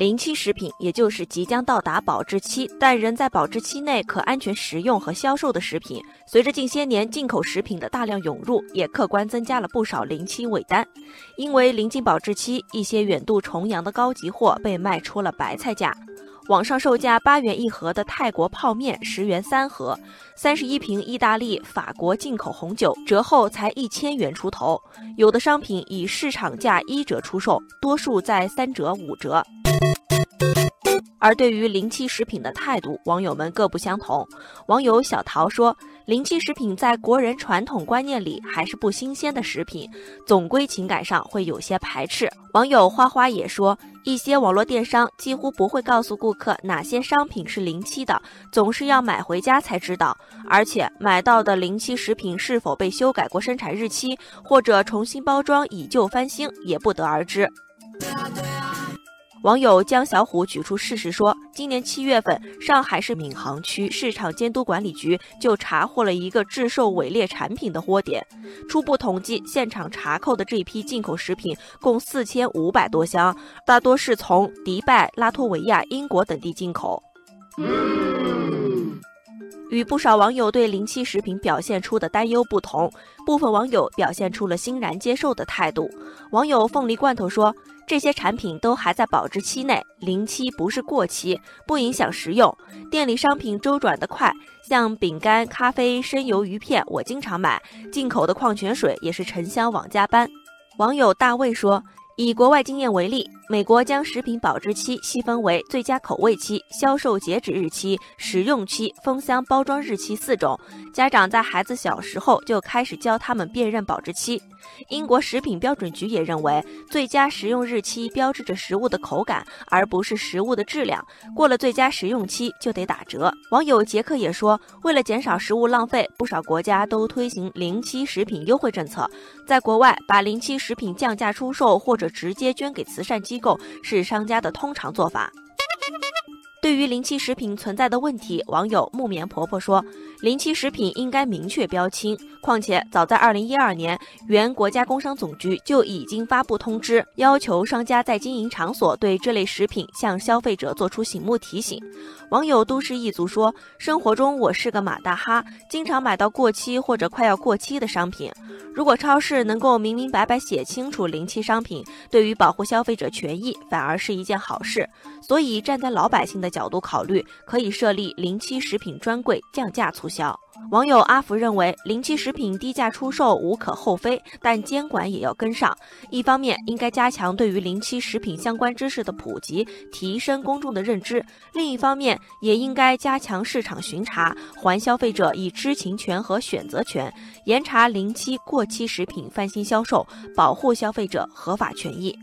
临期食品，也就是即将到达保质期但仍在保质期内可安全食用和销售的食品。随着近些年进口食品的大量涌入，也客观增加了不少临期尾单。因为临近保质期，一些远渡重洋的高级货被卖出了白菜价。网上售价八元一盒的泰国泡面，十元三盒；三十一瓶意大利、法国进口红酒，折后才一千元出头。有的商品以市场价一折出售，多数在三折、五折。而对于临期食品的态度，网友们各不相同。网友小桃说：“临期食品在国人传统观念里还是不新鲜的食品，总归情感上会有些排斥。”网友花花也说：“一些网络电商几乎不会告诉顾客哪些商品是临期的，总是要买回家才知道。而且买到的临期食品是否被修改过生产日期，或者重新包装以旧翻新，也不得而知。”网友江小虎举出事实说，今年七月份，上海市闵行区市场监督管理局就查获了一个制售伪劣产品的窝点。初步统计，现场查扣的这批进口食品共四千五百多箱，大多是从迪拜、拉脱维亚、英国等地进口。与不少网友对临期食品表现出的担忧不同，部分网友表现出了欣然接受的态度。网友凤梨罐头说：“这些产品都还在保质期内，临期不是过期，不影响食用。店里商品周转得快，像饼干、咖啡、生油鱼片，我经常买。进口的矿泉水也是沉香往家搬。”网友大卫说。以国外经验为例，美国将食品保质期细分为最佳口味期、销售截止日期、食用期、封箱包装日期四种。家长在孩子小时候就开始教他们辨认保质期。英国食品标准局也认为，最佳食用日期标志着食物的口感，而不是食物的质量。过了最佳食用期就得打折。网友杰克也说，为了减少食物浪费，不少国家都推行临期食品优惠政策。在国外，把临期食品降价出售或者直接捐给慈善机购是商家的通常做法。对于临期食品存在的问题，网友木棉婆婆说。临期食品应该明确标清，况且早在二零一二年，原国家工商总局就已经发布通知，要求商家在经营场所对这类食品向消费者做出醒目提醒。网友都市一族说：“生活中我是个马大哈，经常买到过期或者快要过期的商品。如果超市能够明明白白写清楚临期商品，对于保护消费者权益反而是一件好事。所以站在老百姓的角度考虑，可以设立临期食品专柜，降价促。”销。网友阿福认为，临期食品低价出售无可厚非，但监管也要跟上。一方面，应该加强对于临期食品相关知识的普及，提升公众的认知；另一方面，也应该加强市场巡查，还消费者以知情权和选择权，严查临期、过期食品翻新销售，保护消费者合法权益。